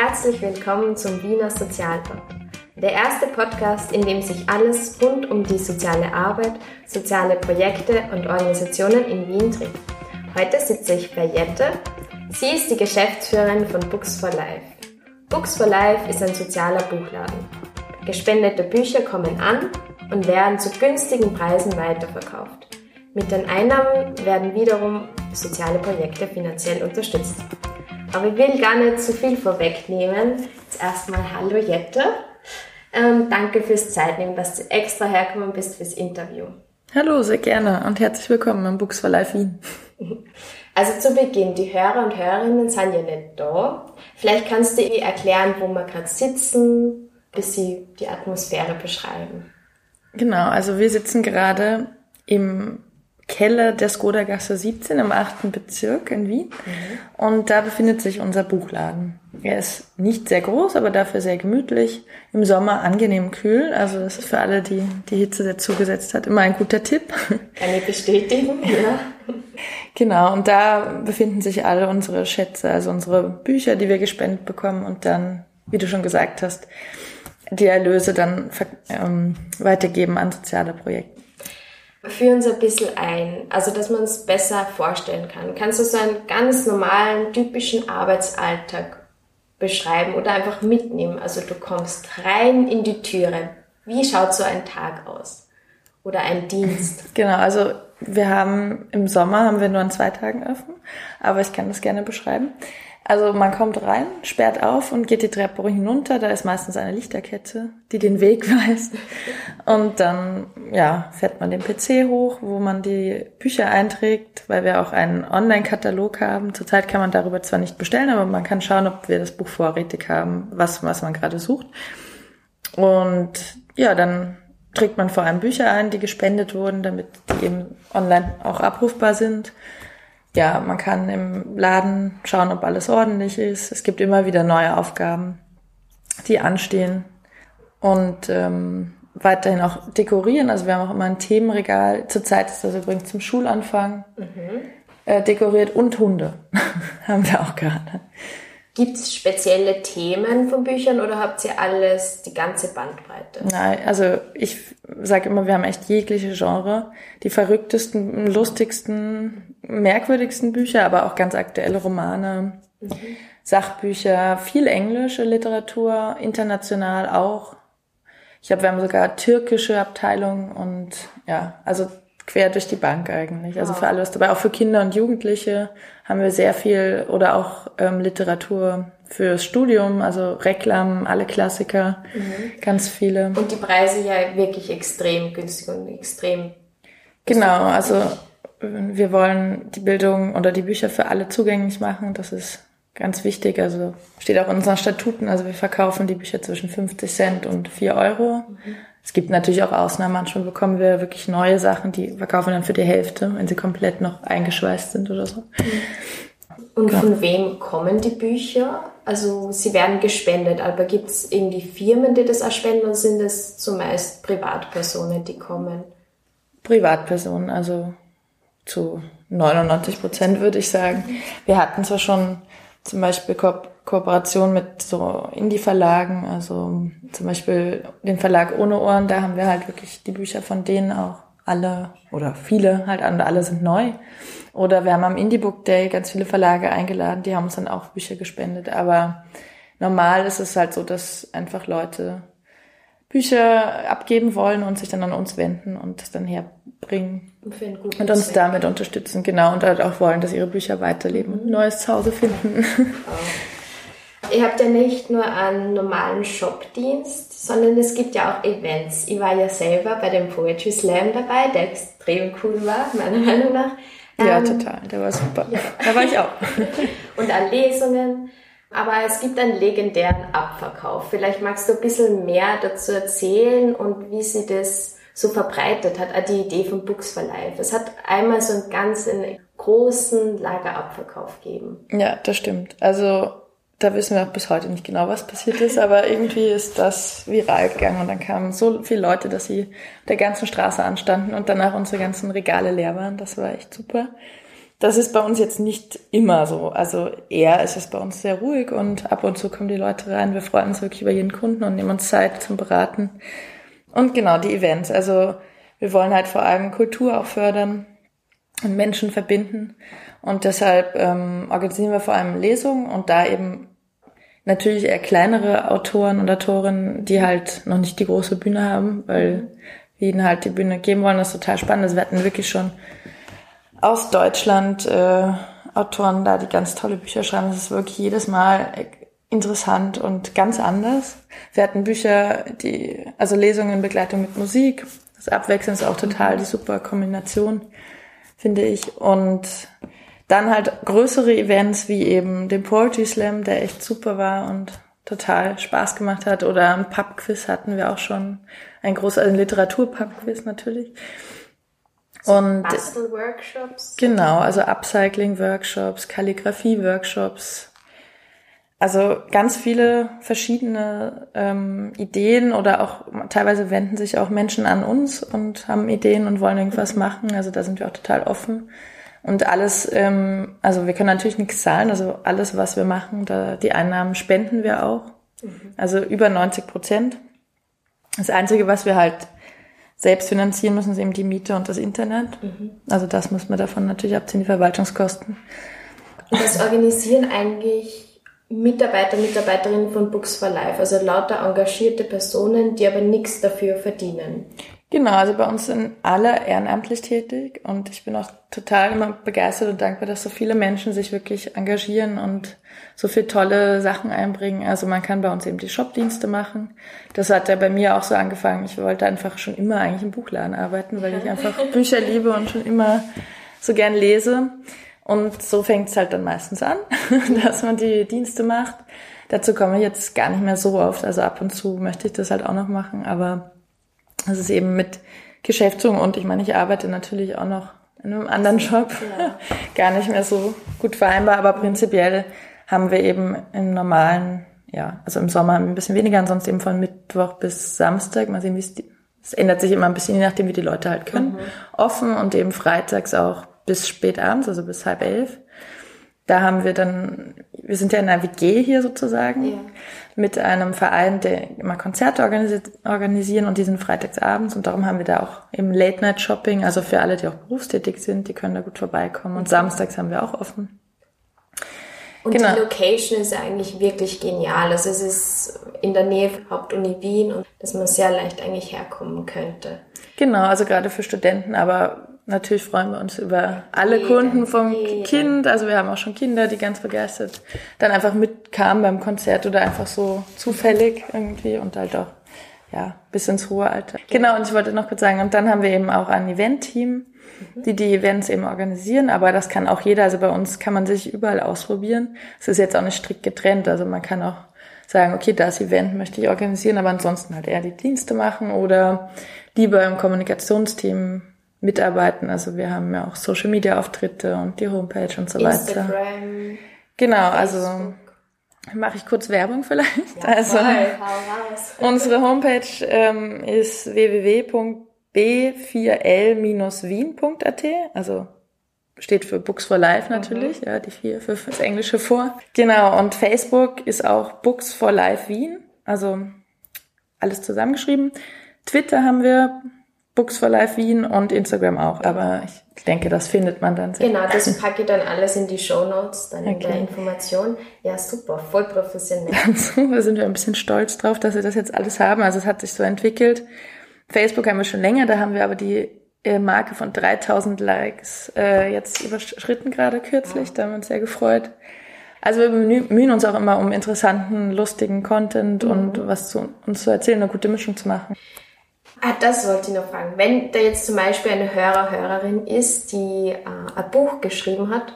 Herzlich willkommen zum Wiener Sozialpod. Der erste Podcast, in dem sich alles rund um die soziale Arbeit, soziale Projekte und Organisationen in Wien dreht. Heute sitze ich bei Jette. Sie ist die Geschäftsführerin von Books for Life. Books for Life ist ein sozialer Buchladen. Gespendete Bücher kommen an und werden zu günstigen Preisen weiterverkauft. Mit den Einnahmen werden wiederum soziale Projekte finanziell unterstützt. Aber ich will gar nicht zu viel vorwegnehmen. Jetzt erstmal Hallo Jette. Ähm, danke fürs Zeitnehmen, dass du extra hergekommen bist fürs Interview. Hallo, sehr gerne und herzlich willkommen im Books for Life Wien. Also zu Beginn, die Hörer und Hörerinnen sind ja nicht da. Vielleicht kannst du ihr erklären, wo wir gerade sitzen, bis sie die Atmosphäre beschreiben. Genau, also wir sitzen gerade im Keller der Skodagasse 17 im 8. Bezirk in Wien. Mhm. Und da befindet sich unser Buchladen. Er ist nicht sehr groß, aber dafür sehr gemütlich. Im Sommer angenehm kühl. Also das ist für alle, die die Hitze dazu gesetzt hat, immer ein guter Tipp. Eine Bestätigung, ja. Genau, und da befinden sich alle unsere Schätze, also unsere Bücher, die wir gespendet bekommen und dann, wie du schon gesagt hast, die Erlöse dann ähm, weitergeben an soziale Projekte. Führ uns ein bisschen ein, also dass man es besser vorstellen kann. Kannst du so einen ganz normalen, typischen Arbeitsalltag beschreiben oder einfach mitnehmen? Also du kommst rein in die Türe. Wie schaut so ein Tag aus? Oder ein Dienst? Genau, also wir haben im Sommer haben wir nur an zwei Tagen offen, aber ich kann das gerne beschreiben. Also man kommt rein, sperrt auf und geht die Treppe hinunter. Da ist meistens eine Lichterkette, die den Weg weist. Und dann ja, fährt man den PC hoch, wo man die Bücher einträgt, weil wir auch einen Online-Katalog haben. Zurzeit kann man darüber zwar nicht bestellen, aber man kann schauen, ob wir das Buch vorrätig haben, was, was man gerade sucht. Und ja, dann trägt man vor allem Bücher ein, die gespendet wurden, damit die eben online auch abrufbar sind ja, man kann im Laden schauen, ob alles ordentlich ist. Es gibt immer wieder neue Aufgaben, die anstehen. Und ähm, weiterhin auch dekorieren. Also wir haben auch immer ein Themenregal. Zurzeit ist das übrigens zum Schulanfang mhm. äh, dekoriert und Hunde haben wir auch gerade. Gibt es spezielle Themen von Büchern oder habt ihr alles, die ganze Bandbreite? Nein, also ich sage immer, wir haben echt jegliche Genre. Die verrücktesten, lustigsten, merkwürdigsten Bücher, aber auch ganz aktuelle Romane, mhm. Sachbücher, viel englische Literatur, international auch. Ich habe, wir haben sogar türkische Abteilungen und ja, also quer durch die Bank eigentlich. Also wow. für alles dabei. Auch für Kinder und Jugendliche haben wir sehr viel oder auch ähm, Literatur fürs Studium, also Reklam, alle Klassiker, mhm. ganz viele. Und die Preise ja wirklich extrem günstig und extrem. Genau, also wir wollen die Bildung oder die Bücher für alle zugänglich machen. Das ist ganz wichtig. Also steht auch in unseren Statuten. Also wir verkaufen die Bücher zwischen 50 Cent und 4 Euro. Mhm. Es gibt natürlich auch Ausnahmen. Manchmal bekommen wir wirklich neue Sachen, die verkaufen dann für die Hälfte, wenn sie komplett noch eingeschweißt sind oder so. Und ja. von wem kommen die Bücher? Also sie werden gespendet, aber gibt es irgendwie Firmen, die das auch spenden oder sind es zumeist Privatpersonen, die kommen? Privatpersonen, also zu 99 Prozent würde ich sagen. Wir hatten zwar schon zum Beispiel Kooperation mit so Indie-Verlagen, also zum Beispiel den Verlag Ohne Ohren, da haben wir halt wirklich die Bücher von denen auch alle oder viele halt alle sind neu. Oder wir haben am Indie Book Day ganz viele Verlage eingeladen, die haben uns dann auch Bücher gespendet. Aber normal ist es halt so, dass einfach Leute Bücher abgeben wollen und sich dann an uns wenden und das dann herbringen und, und uns Zweck. damit unterstützen, genau, und halt auch wollen, dass ihre Bücher weiterleben und ein neues Zuhause finden. Oh. Ihr habt ja nicht nur einen normalen Shopdienst, sondern es gibt ja auch Events. Ich war ja selber bei dem Poetry Slam dabei, der extrem cool war, meiner Meinung nach. Ja, ähm, total, der war super. Ja. Da war ich auch. und an Lesungen. Aber es gibt einen legendären Abverkauf. Vielleicht magst du ein bisschen mehr dazu erzählen und wie sie das so verbreitet hat, die Idee von Books for Life. Es hat einmal so einen ganz großen Lagerabverkauf gegeben. Ja, das stimmt. Also da wissen wir auch bis heute nicht genau, was passiert ist, aber irgendwie ist das viral gegangen und dann kamen so viele Leute, dass sie der ganzen Straße anstanden und danach unsere ganzen Regale leer waren. Das war echt super. Das ist bei uns jetzt nicht immer so. Also eher ist es bei uns sehr ruhig und ab und zu kommen die Leute rein. Wir freuen uns wirklich über jeden Kunden und nehmen uns Zeit zum Beraten. Und genau, die Events. Also wir wollen halt vor allem Kultur auch fördern und Menschen verbinden. Und deshalb ähm, organisieren wir vor allem Lesungen und da eben natürlich eher kleinere Autoren und Autorinnen, die halt noch nicht die große Bühne haben, weil wir ihnen halt die Bühne geben wollen. Das ist total spannend. Also wir hatten wirklich schon aus Deutschland äh, Autoren da, die ganz tolle Bücher schreiben. Das ist wirklich jedes Mal interessant und ganz anders. Wir hatten Bücher, die, also Lesungen in Begleitung mit Musik. Das Abwechseln ist auch total die super Kombination, finde ich. Und dann halt größere Events wie eben den Poetry Slam, der echt super war und total Spaß gemacht hat. Oder ein Pub-Quiz hatten wir auch schon. Ein großer also Literatur-Pub-Quiz natürlich. Und Bastel-Workshops? Genau, also Upcycling-Workshops, Kalligrafie-Workshops. Also ganz viele verschiedene ähm, Ideen oder auch teilweise wenden sich auch Menschen an uns und haben Ideen und wollen irgendwas machen. Also da sind wir auch total offen. Und alles, ähm, also wir können natürlich nichts zahlen, also alles, was wir machen, da die Einnahmen spenden wir auch. Mhm. Also über 90 Prozent. Das Einzige, was wir halt selbst finanzieren müssen, ist eben die Miete und das Internet. Mhm. Also das muss man davon natürlich abziehen, die Verwaltungskosten. Und das organisieren eigentlich Mitarbeiter, Mitarbeiterinnen von Books for Life, also lauter engagierte Personen, die aber nichts dafür verdienen. Genau, also bei uns sind alle ehrenamtlich tätig und ich bin auch total immer begeistert und dankbar, dass so viele Menschen sich wirklich engagieren und so viel tolle Sachen einbringen. Also man kann bei uns eben die Shopdienste machen. Das hat ja bei mir auch so angefangen. Ich wollte einfach schon immer eigentlich im Buchladen arbeiten, weil ich einfach Bücher liebe und schon immer so gern lese. Und so fängt es halt dann meistens an, dass man die Dienste macht. Dazu komme ich jetzt gar nicht mehr so oft. Also ab und zu möchte ich das halt auch noch machen, aber das ist eben mit Geschäftsführung und ich meine, ich arbeite natürlich auch noch in einem anderen Job. Ja. Gar nicht mehr so gut vereinbar, aber prinzipiell haben wir eben im normalen, ja, also im Sommer ein bisschen weniger, ansonsten eben von Mittwoch bis Samstag. Mal sehen, wie es, die, es ändert sich immer ein bisschen, je nachdem, wie die Leute halt können. Mhm. Offen und eben freitags auch bis spät abends, also bis halb elf. Da haben wir dann, wir sind ja in einer WG hier sozusagen, ja. Mit einem Verein, der immer Konzerte organisieren und die sind freitags abends und darum haben wir da auch eben Late-Night-Shopping, also für alle, die auch berufstätig sind, die können da gut vorbeikommen und samstags haben wir auch offen. Und genau. die Location ist eigentlich wirklich genial. Also es ist in der Nähe von Hauptuni Wien und dass man sehr leicht eigentlich herkommen könnte. Genau, also gerade für Studenten, aber Natürlich freuen wir uns über alle jeden, Kunden vom jeden. Kind. Also wir haben auch schon Kinder, die ganz begeistert dann einfach mitkamen beim Konzert oder einfach so zufällig irgendwie und halt auch ja bis ins hohe Alter. Genau. Und ich wollte noch kurz sagen, und dann haben wir eben auch ein Event-Team, mhm. die die Events eben organisieren. Aber das kann auch jeder. Also bei uns kann man sich überall ausprobieren. Es ist jetzt auch nicht strikt getrennt. Also man kann auch sagen, okay, das Event möchte ich organisieren, aber ansonsten halt eher die Dienste machen oder lieber im Kommunikationsteam mitarbeiten. Also wir haben ja auch Social Media Auftritte und die Homepage und so Instagram, weiter. Genau, also mache ich kurz Werbung vielleicht. Ja, also unsere Homepage ähm, ist www.b4l-wien.at, also steht für Books for Life natürlich, mhm. ja, die vier für das Englische vor. Genau, und Facebook ist auch Books for Life Wien, also alles zusammengeschrieben. Twitter haben wir Books for Life Wien und Instagram auch. Aber ich denke, das findet man dann sehr. Genau, das packe ich dann alles in die Show Notes, dann okay. in der Information. Ja, super, voll professionell. da sind wir ein bisschen stolz drauf, dass wir das jetzt alles haben. Also es hat sich so entwickelt. Facebook haben wir schon länger, da haben wir aber die äh, Marke von 3000 Likes äh, jetzt überschritten gerade kürzlich. Da haben wir uns sehr gefreut. Also wir bemühen uns auch immer um interessanten, lustigen Content mhm. und was zu uns zu erzählen, eine gute Mischung zu machen. Ah, das wollte ich noch fragen. Wenn da jetzt zum Beispiel eine Hörer, Hörerin ist, die äh, ein Buch geschrieben hat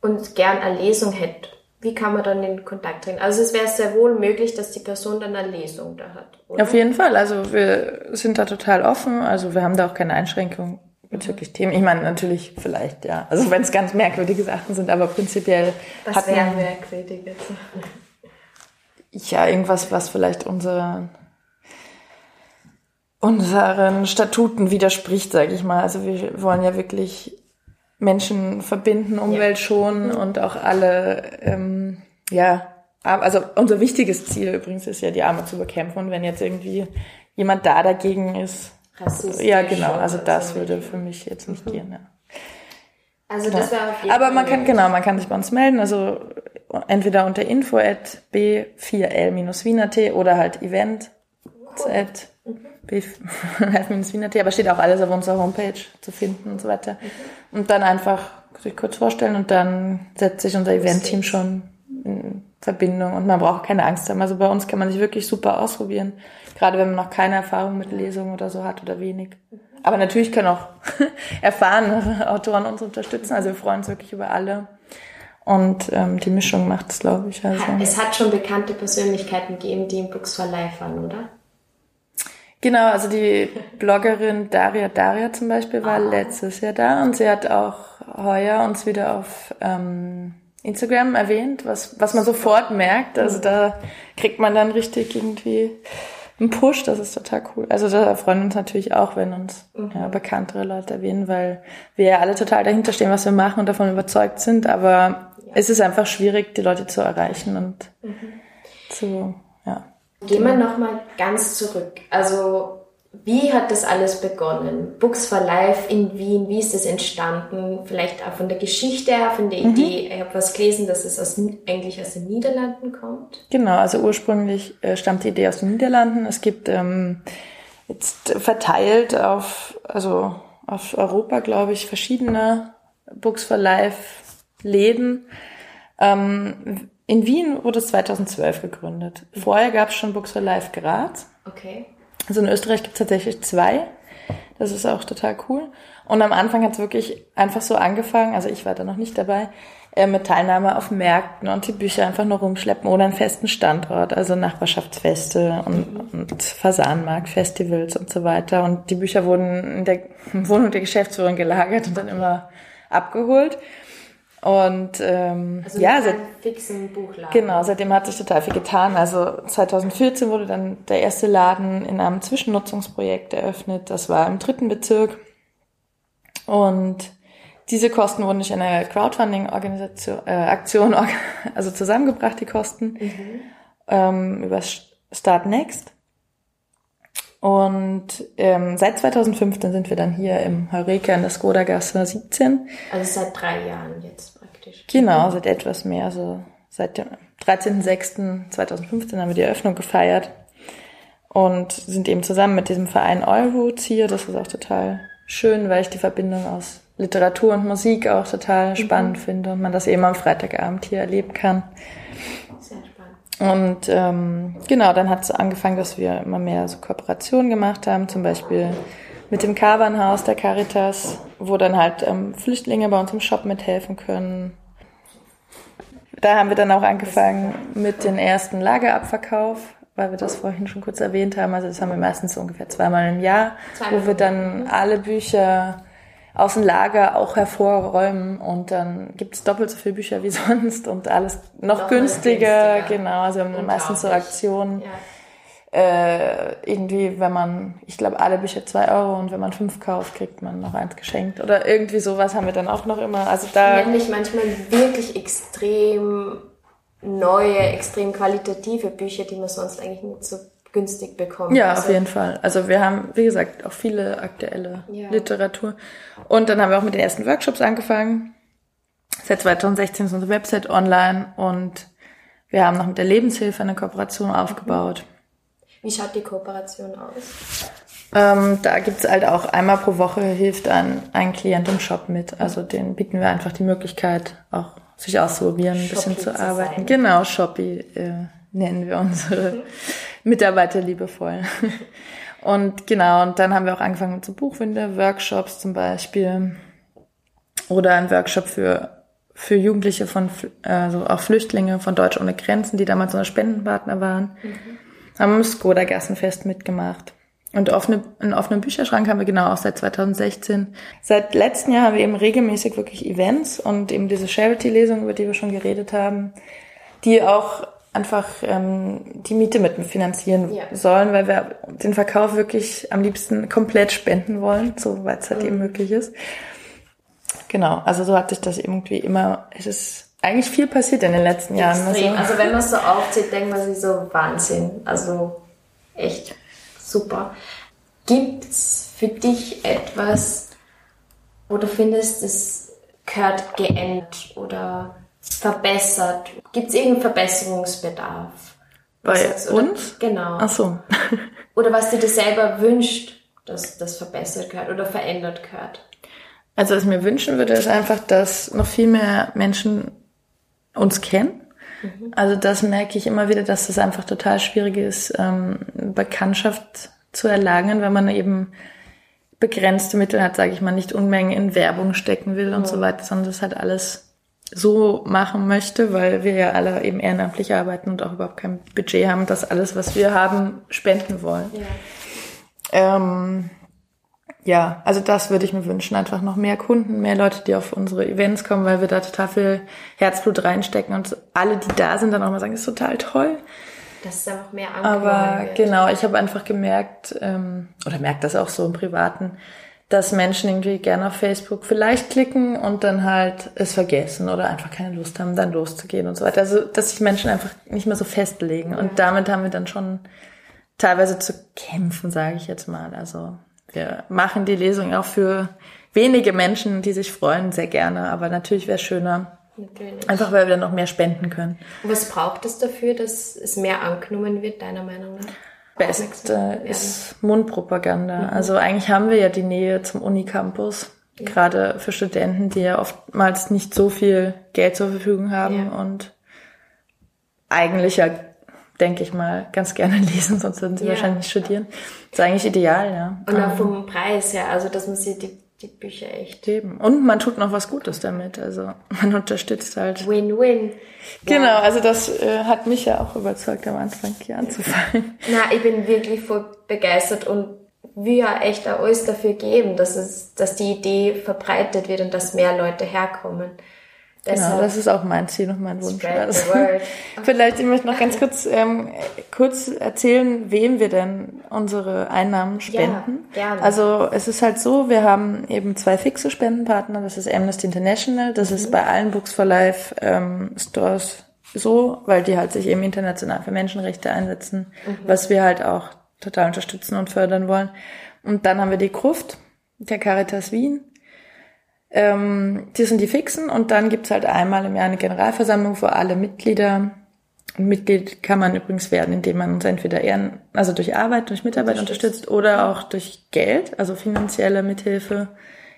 und gern eine Lesung hätte, wie kann man dann in Kontakt treten? Also es wäre sehr wohl möglich, dass die Person dann eine Lesung da hat. Oder? Auf jeden Fall. Also wir sind da total offen. Also wir haben da auch keine Einschränkungen bezüglich. Themen. Ich meine natürlich vielleicht, ja. Also wenn es ganz merkwürdige Sachen sind, aber prinzipiell. Was wäre merkwürdig jetzt? Ja, irgendwas, was vielleicht unser unseren Statuten widerspricht, sage ich mal. Also wir wollen ja wirklich Menschen verbinden, Umwelt schonen Mhm. und auch alle, ähm, ja, also unser wichtiges Ziel übrigens ist ja, die Armut zu bekämpfen. Und wenn jetzt irgendwie jemand da dagegen ist, Rassistisch ja genau, also das so. würde für mich jetzt nicht gehen. Ja. Also das war auf jeden Aber man kann, genau, man kann sich bei uns melden, also entweder unter info at b4l-wiener.t oder halt event at b5-wiener.t, aber steht auch alles auf unserer Homepage zu finden und so weiter. Und dann einfach sich kurz vorstellen und dann setzt sich unser Event-Team schon in Verbindung und man braucht keine Angst haben. Also bei uns kann man sich wirklich super ausprobieren, gerade wenn man noch keine Erfahrung mit Lesungen oder so hat oder wenig. Aber natürlich können auch erfahrene Autoren uns unterstützen. Also wir freuen uns wirklich über alle. Und ähm, die Mischung macht es, glaube ich. Also. Es hat schon bekannte Persönlichkeiten gegeben, die im Books for Life waren, oder? Genau, also die Bloggerin Daria Daria zum Beispiel war letztes Jahr da und sie hat auch heuer uns wieder auf ähm, Instagram erwähnt, was, was man sofort merkt. Also da kriegt man dann richtig irgendwie einen Push, das ist total cool. Also da freuen wir uns natürlich auch, wenn uns ja, bekanntere Leute erwähnen, weil wir ja alle total dahinter stehen, was wir machen und davon überzeugt sind, aber es ist einfach schwierig, die Leute zu erreichen und zu, ja. Gehen wir nochmal ganz zurück. Also, wie hat das alles begonnen? Books for Life in Wien, wie ist das entstanden? Vielleicht auch von der Geschichte her, von der Idee. Ich habe was gelesen, dass es aus, eigentlich aus den Niederlanden kommt. Genau, also ursprünglich äh, stammt die Idee aus den Niederlanden. Es gibt ähm, jetzt verteilt auf, also auf Europa, glaube ich, verschiedene Books for Life Läden. Ähm, in Wien wurde es 2012 gegründet. Vorher gab es schon Books for Life Graz. Okay. Also in Österreich gibt es tatsächlich zwei. Das ist auch total cool. Und am Anfang hat es wirklich einfach so angefangen, also ich war da noch nicht dabei, äh, mit Teilnahme auf Märkten und die Bücher einfach nur rumschleppen oder einen festen Standort, also Nachbarschaftsfeste und, und Fasanmarkt-Festivals und so weiter. Und die Bücher wurden in der Wohnung der Geschäftsführerin gelagert und dann immer abgeholt. Und ähm, Also ja, seit, fixen Buchladen. Genau, seitdem hat sich total viel getan. Also 2014 wurde dann der erste Laden in einem Zwischennutzungsprojekt eröffnet. Das war im dritten Bezirk. Und diese Kosten wurden durch eine Crowdfunding-Organisation, äh, Aktion, also zusammengebracht, die Kosten, ähm, über Start Next. Und ähm, seit 2015 sind wir dann hier im Heureka in der Skoda-Gasse 17. Also seit drei Jahren jetzt praktisch. Genau, seit etwas mehr. Also seit dem 13.06.2015 haben wir die Eröffnung gefeiert und sind eben zusammen mit diesem Verein Euroots hier. Das ist auch total schön, weil ich die Verbindung aus Literatur und Musik auch total spannend finde und man das eben am Freitagabend hier erleben kann. Und ähm, genau, dann hat es angefangen, dass wir immer mehr so Kooperationen gemacht haben, zum Beispiel mit dem Kavanhaus der Caritas, wo dann halt ähm, Flüchtlinge bei uns im Shop mithelfen können. Da haben wir dann auch angefangen mit dem ersten Lagerabverkauf, weil wir das vorhin schon kurz erwähnt haben. Also das haben wir meistens so ungefähr zweimal im Jahr, wo wir dann alle Bücher aus dem Lager auch hervorräumen und dann gibt es doppelt so viele Bücher wie sonst und alles noch Noch günstiger. günstiger. Genau, also wir haben meistens so. Aktionen. Ja. Äh, irgendwie, wenn man, ich glaube, alle Bücher zwei Euro und wenn man fünf kauft, kriegt man noch eins geschenkt. Oder irgendwie sowas haben wir dann auch noch immer. Also da, Nämlich manchmal wirklich extrem neue, extrem qualitative Bücher, die man sonst eigentlich nicht so günstig bekommt. ja, Also, auf jeden Fall. Also wir haben, wie gesagt, auch viele aktuelle Ja. Literatur. Und dann haben wir auch mit den ersten Workshops angefangen. Seit 2016 ist unsere Website online und wir haben noch mit der Lebenshilfe eine Kooperation aufgebaut. Wie schaut die Kooperation aus? Ähm, da gibt's halt auch einmal pro Woche hilft ein, ein Klient im Shop mit. Also den bieten wir einfach die Möglichkeit, auch sich auszuprobieren, ein bisschen Shoppy zu zu arbeiten. sein. Genau, Shoppy äh, nennen wir unsere Mitarbeiter liebevoll. Und genau, und dann haben wir auch angefangen mit so Buchwinde, Workshops zum Beispiel. Oder ein Workshop für, für Jugendliche von, also auch Flüchtlinge von Deutsch ohne Grenzen, die damals unser Spendenpartner waren haben im Skoda Gassenfest mitgemacht. Und offene, einen offenen Bücherschrank haben wir genau auch seit 2016. Seit letztem Jahr haben wir eben regelmäßig wirklich Events und eben diese Charity-Lesung, über die wir schon geredet haben, die auch einfach ähm, die Miete mitfinanzieren Ja. sollen, weil wir den Verkauf wirklich am liebsten komplett spenden wollen, soweit es halt eben möglich ist. genau. Also so hat sich das irgendwie immer, es ist eigentlich viel passiert in den letzten Jahren. Extrem. Also, also wenn man es so aufzieht, denkt man sich so Wahnsinn. Also echt super. Gibt's für dich etwas, wo du findest, es gehört geändert oder verbessert? Gibt es irgendeinen Verbesserungsbedarf? Bei uns? Genau. Ach so. oder was du dir selber wünscht, dass das verbessert gehört oder verändert gehört? Also was ich mir wünschen würde, ist einfach, dass noch viel mehr Menschen uns kennen. Mhm. Also das merke ich immer wieder, dass das einfach total schwierig ist, ähm, Bekanntschaft zu erlangen, wenn man eben begrenzte Mittel hat, sage ich mal, nicht Unmengen in Werbung stecken will und mhm. so weiter, sondern das halt alles so machen möchte, weil wir ja alle eben ehrenamtlich arbeiten und auch überhaupt kein Budget haben, dass alles, was wir haben, spenden wollen. Ja. Ähm, ja, also das würde ich mir wünschen. Einfach noch mehr Kunden, mehr Leute, die auf unsere Events kommen, weil wir da total viel Herzblut reinstecken und alle, die da sind, dann auch mal sagen, ist total toll. Das ist einfach mehr Aber wird. genau, ich habe einfach gemerkt, ähm, oder merkt das auch so im Privaten, dass Menschen irgendwie gerne auf Facebook vielleicht klicken und dann halt es vergessen oder einfach keine Lust haben, dann loszugehen und so weiter. Also, dass sich Menschen einfach nicht mehr so festlegen. Und damit haben wir dann schon teilweise zu kämpfen, sage ich jetzt mal. Also wir machen die Lesung auch für wenige Menschen, die sich freuen, sehr gerne. Aber natürlich wäre es schöner, Natürlich. Einfach weil wir dann noch mehr spenden können. Und was braucht es dafür, dass es mehr angenommen wird, deiner Meinung nach? Beste ist Mundpropaganda. Mhm. Also eigentlich haben wir ja die Nähe zum Unicampus, ja. gerade für Studenten, die ja oftmals nicht so viel Geld zur Verfügung haben ja. und eigentlich ja denke ich mal, ganz gerne lesen, sonst würden sie ja. wahrscheinlich nicht studieren. Das ist eigentlich ideal, ja. Und auch ähm, vom Preis her, also dass man sich die, die Bücher echt. Eben. Und man tut noch was Gutes damit. Also man unterstützt halt. Win-win. Genau, ja. also das äh, hat mich ja auch überzeugt, am Anfang hier anzufangen. Na, ich bin wirklich voll begeistert und wir ja echt auch alles dafür geben, dass es, dass die Idee verbreitet wird und dass mehr Leute herkommen. Genau, das ist auch mein Ziel und mein Wunsch. Also, vielleicht, ich möchte noch ganz kurz, ähm, kurz erzählen, wem wir denn unsere Einnahmen spenden. Ja, gerne. Also es ist halt so, wir haben eben zwei fixe Spendenpartner. Das ist Amnesty International. Das mhm. ist bei allen Books for Life ähm, Stores so, weil die halt sich eben international für Menschenrechte einsetzen, mhm. was wir halt auch total unterstützen und fördern wollen. Und dann haben wir die Gruft, der Caritas Wien ähm, die sind die Fixen und dann gibt's halt einmal im Jahr eine Generalversammlung, wo alle Mitglieder, Mitglied kann man übrigens werden, indem man uns entweder ehren, also durch Arbeit, durch Mitarbeit unterstützt oder auch durch Geld, also finanzielle Mithilfe.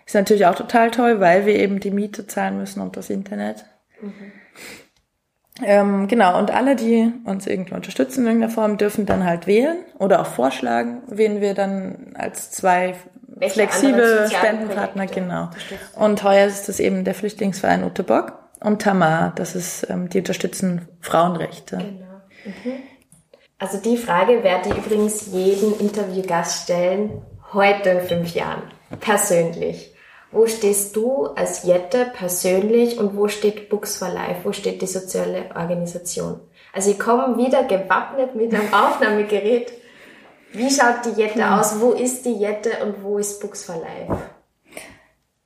Ist natürlich auch total toll, weil wir eben die Miete zahlen müssen und das Internet. Mhm. Ähm, genau, und alle, die uns irgendwie unterstützen in irgendeiner Form, dürfen dann halt wählen oder auch vorschlagen, wen wir dann als zwei flexible Spendenpartner, genau. Und heuer ist es eben der Flüchtlingsverein Utebock und Tamar, das ist, ähm, die unterstützen Frauenrechte. Genau. Mhm. Also die Frage werde ich übrigens jeden Interviewgast stellen, heute in fünf Jahren, persönlich. Wo stehst du als Jette persönlich und wo steht Books for Life? Wo steht die soziale Organisation? Also ich komme wieder gewappnet mit einem Aufnahmegerät wie schaut die Jette hm. aus? Wo ist die Jette und wo ist Books for Life?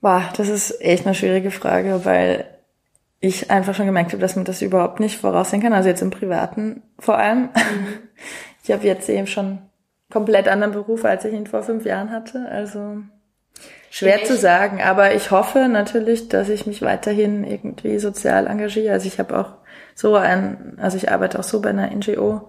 Boah, das ist echt eine schwierige Frage, weil ich einfach schon gemerkt habe, dass man das überhaupt nicht voraussehen kann. Also jetzt im Privaten vor allem. Mhm. Ich habe jetzt eben schon komplett anderen Beruf, als ich ihn vor fünf Jahren hatte. Also schwer zu sagen. Aber ich hoffe natürlich, dass ich mich weiterhin irgendwie sozial engagiere. Also ich habe auch so ein, also ich arbeite auch so bei einer NGO.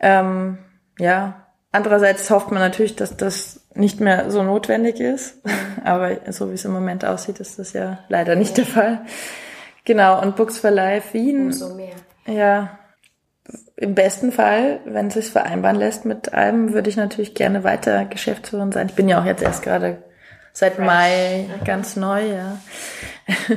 Ähm, ja, Andererseits hofft man natürlich, dass das nicht mehr so notwendig ist. Aber so wie es im Moment aussieht, ist das ja leider nicht der Fall. Genau, und Books for Life Wien. Umso mehr. Ja. Im besten Fall, wenn es sich vereinbaren lässt mit allem, würde ich natürlich gerne weiter Geschäftsführerin sein. Ich bin ja auch jetzt erst gerade seit. Mai ganz neu, ja.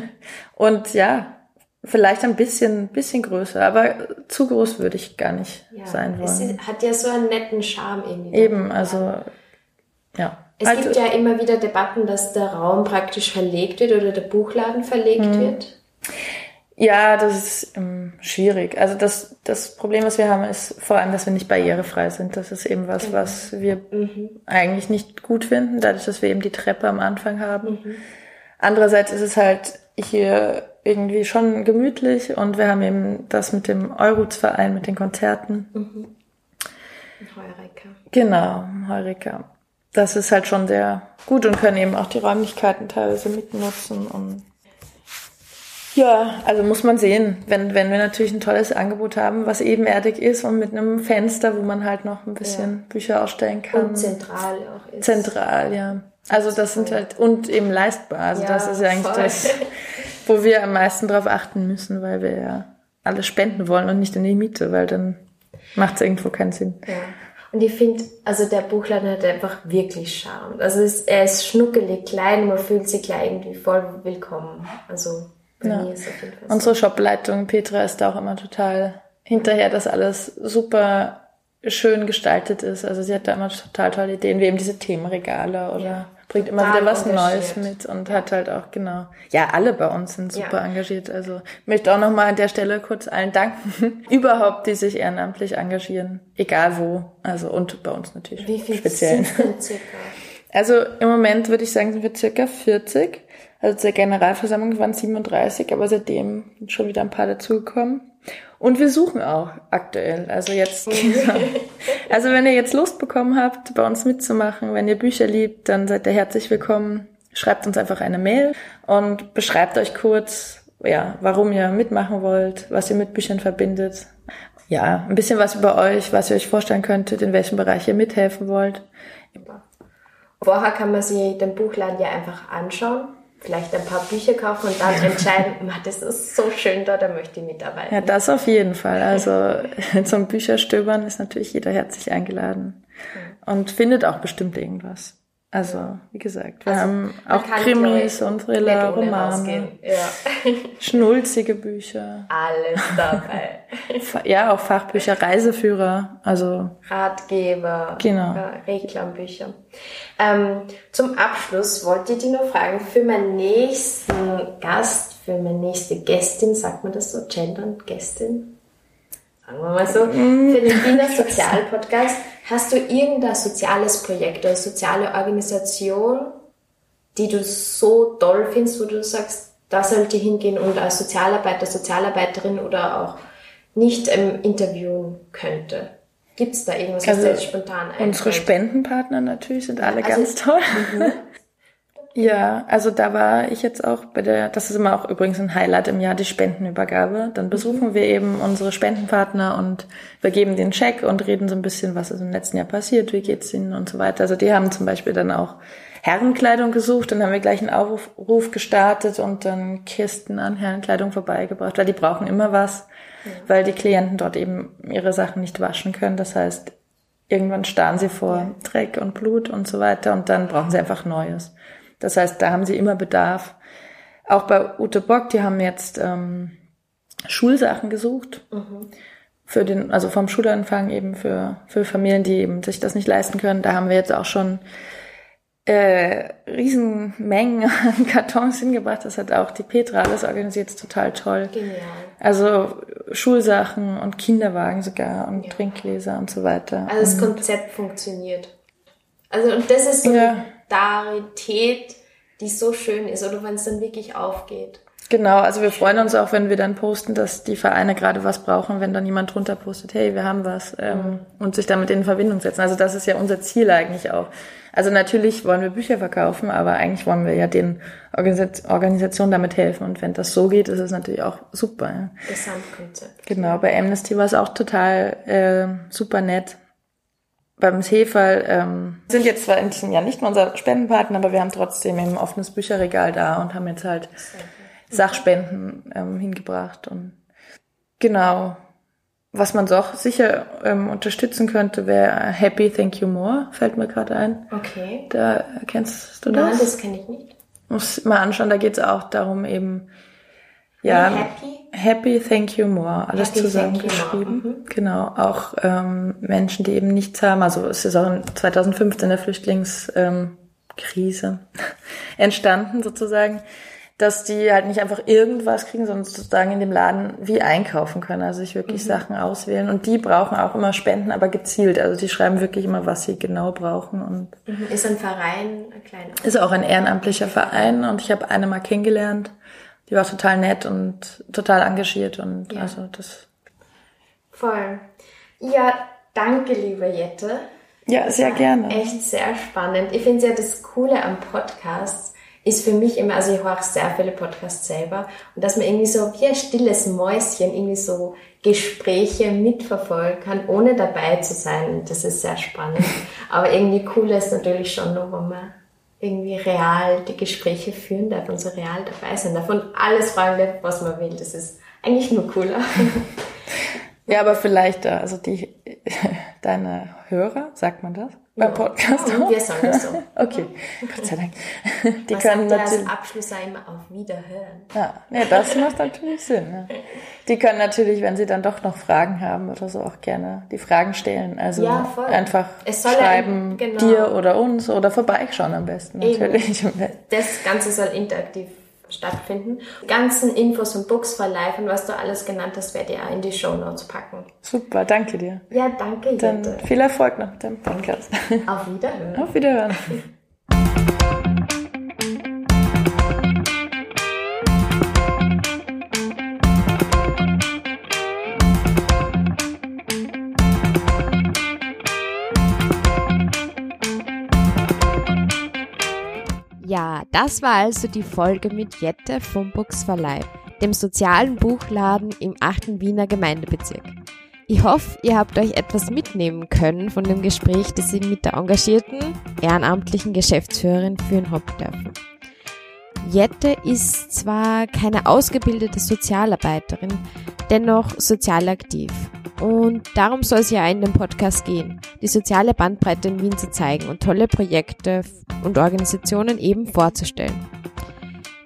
Und ja, Vielleicht ein bisschen, bisschen größer, aber zu groß würde ich gar nicht ja, sein wollen. Es hat ja so einen netten Charme irgendwie. Eben, also, ja. Es also, gibt ja immer wieder Debatten, dass der Raum praktisch verlegt wird oder der Buchladen verlegt mhm. wird. Ja, das ist ähm, schwierig. Also das, das Problem, was wir haben, ist vor allem, dass wir nicht barrierefrei sind. Das ist eben was, genau. was wir mhm. eigentlich nicht gut finden, dadurch, dass wir eben die Treppe am Anfang haben. Mhm. Andererseits ist es halt hier irgendwie schon gemütlich und wir haben eben das mit dem Euruz-Verein, mit den Konzerten. Mhm. Heureka. Genau, Heureka. Das ist halt schon sehr gut und können eben auch die Räumlichkeiten teilweise mitnutzen und ja, also muss man sehen, wenn, wenn wir natürlich ein tolles Angebot haben, was ebenerdig ist und mit einem Fenster, wo man halt noch ein bisschen ja. Bücher ausstellen kann. Und zentral auch ist. Zentral, ja. Also das sind halt, und eben leistbar. Also ja, das ist ja eigentlich voll. das, wo wir am meisten drauf achten müssen, weil wir ja alles spenden wollen und nicht in die Miete, weil dann macht es irgendwo keinen Sinn. Ja. Und ich finde, also der Buchladen hat einfach wirklich Charme. Also es, er ist schnuckelig, klein, man fühlt sich gleich irgendwie voll willkommen. Also bei ja. mir ist auf jeden Fall so. Unsere Shopleitung Petra ist da auch immer total hinterher, dass alles super schön gestaltet ist. Also sie hat da immer total tolle Ideen, wie eben diese Themenregale oder ja. Bringt immer wieder was Neues mit und hat halt auch, genau. Ja, alle bei uns sind super ja. engagiert. Also möchte auch nochmal an der Stelle kurz allen danken, überhaupt, die sich ehrenamtlich engagieren. Egal wo. Also und bei uns natürlich. Wie viel speziell. sind circa? Also im Moment würde ich sagen, sind wir circa 40. Also zur Generalversammlung waren 37, aber seitdem sind schon wieder ein paar dazugekommen. Und wir suchen auch aktuell. Also jetzt, also wenn ihr jetzt Lust bekommen habt, bei uns mitzumachen, wenn ihr Bücher liebt, dann seid ihr herzlich willkommen. Schreibt uns einfach eine Mail und beschreibt euch kurz, ja, warum ihr mitmachen wollt, was ihr mit Büchern verbindet. Ja, ein bisschen was über euch, was ihr euch vorstellen könntet, in welchem Bereich ihr mithelfen wollt. Vorher kann man sich den Buchladen ja einfach anschauen vielleicht ein paar Bücher kaufen und dann entscheiden, das ist so schön da, da möchte ich mitarbeiten. Ja, das auf jeden Fall. Also zum Bücherstöbern ist natürlich jeder herzlich eingeladen und findet auch bestimmt irgendwas. Also, wie gesagt, wir also, haben auch Krimis und Thriller, Romane, ja. schnulzige Bücher. Alles dabei. ja, auch Fachbücher, Reiseführer, also Ratgeber, genau. Reklambücher. Ähm, zum Abschluss wollte ich dich nur fragen, für meinen nächsten Gast, für meine nächste Gästin, sagt man das so, gendern, Gästin? Sagen wir mal so, mm. für den Wiener Sozialpodcast Hast du irgendein soziales Projekt oder soziale Organisation, die du so toll findest, wo du sagst, da sollte hingehen und als Sozialarbeiter, Sozialarbeiterin oder auch nicht ähm, interviewen könnte? Gibt es da irgendwas, was also, dir spontan einfällt? Unsere Spendenpartner natürlich sind alle also, ganz toll. Mhm. Ja, also da war ich jetzt auch bei der, das ist immer auch übrigens ein Highlight im Jahr, die Spendenübergabe. Dann besuchen mhm. wir eben unsere Spendenpartner und wir geben den Check und reden so ein bisschen, was ist im letzten Jahr passiert, wie geht's ihnen und so weiter. Also die haben zum Beispiel dann auch Herrenkleidung gesucht, dann haben wir gleich einen Aufruf gestartet und dann Kisten an Herrenkleidung vorbeigebracht, weil die brauchen immer was, ja. weil die Klienten dort eben ihre Sachen nicht waschen können. Das heißt, irgendwann starren sie vor. Dreck und Blut und so weiter und dann brauchen sie einfach Neues. Das heißt, da haben sie immer Bedarf. Auch bei Ute Bock, die haben jetzt ähm, Schulsachen gesucht. Mhm. Für den, also vom Schulanfang eben für, für Familien, die eben sich das nicht leisten können. Da haben wir jetzt auch schon äh, Riesenmengen an Kartons hingebracht. Das hat auch die Petra alles organisiert, ist total toll. Genial. Also Schulsachen und Kinderwagen sogar und ja. Trinkgläser und so weiter. Also das und Konzept funktioniert. Also und das ist so ja. Solidarität, die so schön ist oder wenn es dann wirklich aufgeht. Genau, also wir freuen uns auch, wenn wir dann posten, dass die Vereine gerade was brauchen, wenn dann jemand drunter postet, hey, wir haben was ähm, mhm. und sich damit in Verbindung setzen. Also das ist ja unser Ziel eigentlich auch. Also natürlich wollen wir Bücher verkaufen, aber eigentlich wollen wir ja den Organisationen damit helfen. Und wenn das so geht, ist es natürlich auch super. Ja. Gesamtkonzept. Genau, bei Amnesty war es auch total äh, super nett beim Hefall ähm, sind jetzt zwar in diesem Jahr nicht mehr unser Spendenpartner, aber wir haben trotzdem eben ein offenes Bücherregal da und haben jetzt halt Sachspenden ähm, hingebracht und genau. Was man doch sicher ähm, unterstützen könnte, wäre Happy Thank You More, fällt mir gerade ein. Okay. Da kennst du das? Nein, das kenne ich nicht. Muss mal anschauen, da geht es auch darum eben, ja, happy? Happy, thank you more, alles happy, zusammengeschrieben. Mhm. Genau, auch ähm, Menschen, die eben nichts haben. Also es ist auch 2015 der Flüchtlingskrise ähm, entstanden sozusagen. dass die halt nicht einfach irgendwas kriegen, sondern sozusagen in dem Laden wie einkaufen können, also sich wirklich mhm. Sachen auswählen. Und die brauchen auch immer Spenden, aber gezielt. Also die schreiben wirklich immer, was sie genau brauchen. Und mhm. Ist ein Verein ein kleiner? Ist auch ein ehrenamtlicher Verein und ich habe eine mal kennengelernt. Die war total nett und total engagiert und ja. also das. Voll. Ja, danke, liebe Jette. Ja, sehr gerne. Echt sehr spannend. Ich finde ja das Coole am Podcast ist für mich immer, also ich höre sehr viele Podcasts selber und dass man irgendwie so wie ein stilles Mäuschen irgendwie so Gespräche mitverfolgen kann, ohne dabei zu sein. Das ist sehr spannend. Aber irgendwie cool ist natürlich schon nur, wenn man irgendwie real die Gespräche führen darf und so real dabei sein darf und alles fragen darf, was man will. Das ist eigentlich nur cooler. Ja, aber vielleicht, äh, also die, deine Hörer, sagt man das? Beim Podcast? Ja, wir sagen das so. okay, Gott sei Dank. Die man können natürlich. Als Abschluss immer auf Wiederhören. Ja, ja, das macht natürlich Sinn. Ja. Die können natürlich, wenn sie dann doch noch Fragen haben oder so, auch gerne die Fragen stellen. Also ja, einfach schreiben, genau. dir oder uns oder vorbeischauen am besten natürlich. Eben. Das Ganze soll interaktiv stattfinden. Die ganzen Infos und Books for Life und was du alles genannt hast, werde ich auch in die Show Notes packen. Super, danke dir. Ja, danke. Dann Jette. viel Erfolg noch mit deinem Podcast. Auf Wiederhören. Auf Wiederhören. Ja, das war also die Folge mit Jette vom Books Verleih, dem sozialen Buchladen im 8. Wiener Gemeindebezirk. Ich hoffe, ihr habt euch etwas mitnehmen können von dem Gespräch, das ich mit der engagierten, ehrenamtlichen Geschäftsführerin führen habe dürfen. Jette ist zwar keine ausgebildete Sozialarbeiterin, dennoch sozial aktiv. Und darum soll es ja in dem Podcast gehen, die soziale Bandbreite in Wien zu zeigen und tolle Projekte und Organisationen eben vorzustellen.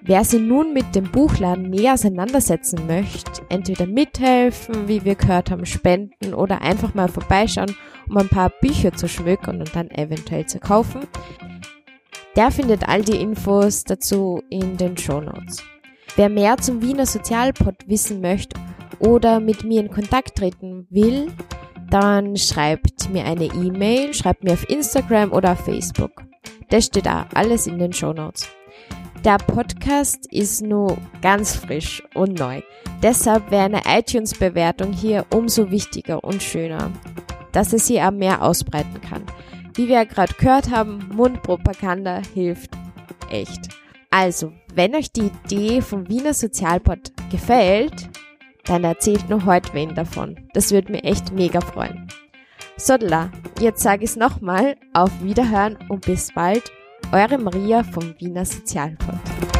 Wer sich nun mit dem Buchladen näher auseinandersetzen möchte, entweder mithelfen, wie wir gehört haben, spenden oder einfach mal vorbeischauen, um ein paar Bücher zu schmücken und dann eventuell zu kaufen, der findet all die Infos dazu in den Show Notes. Wer mehr zum Wiener Sozialpod wissen möchte oder mit mir in Kontakt treten will, dann schreibt mir eine E-Mail, schreibt mir auf Instagram oder auf Facebook. Das steht da alles in den Show Notes. Der Podcast ist nur ganz frisch und neu. Deshalb wäre eine iTunes-Bewertung hier umso wichtiger und schöner, dass es hier auch mehr ausbreiten kann. Wie wir gerade gehört haben, Mundpropaganda hilft echt. Also, wenn euch die Idee vom Wiener Sozialpod gefällt, dann erzählt nur heute wen davon. Das würde mir echt mega freuen. Sodla, jetzt sage ich es nochmal, auf Wiederhören und bis bald, eure Maria vom Wiener Sozialpod.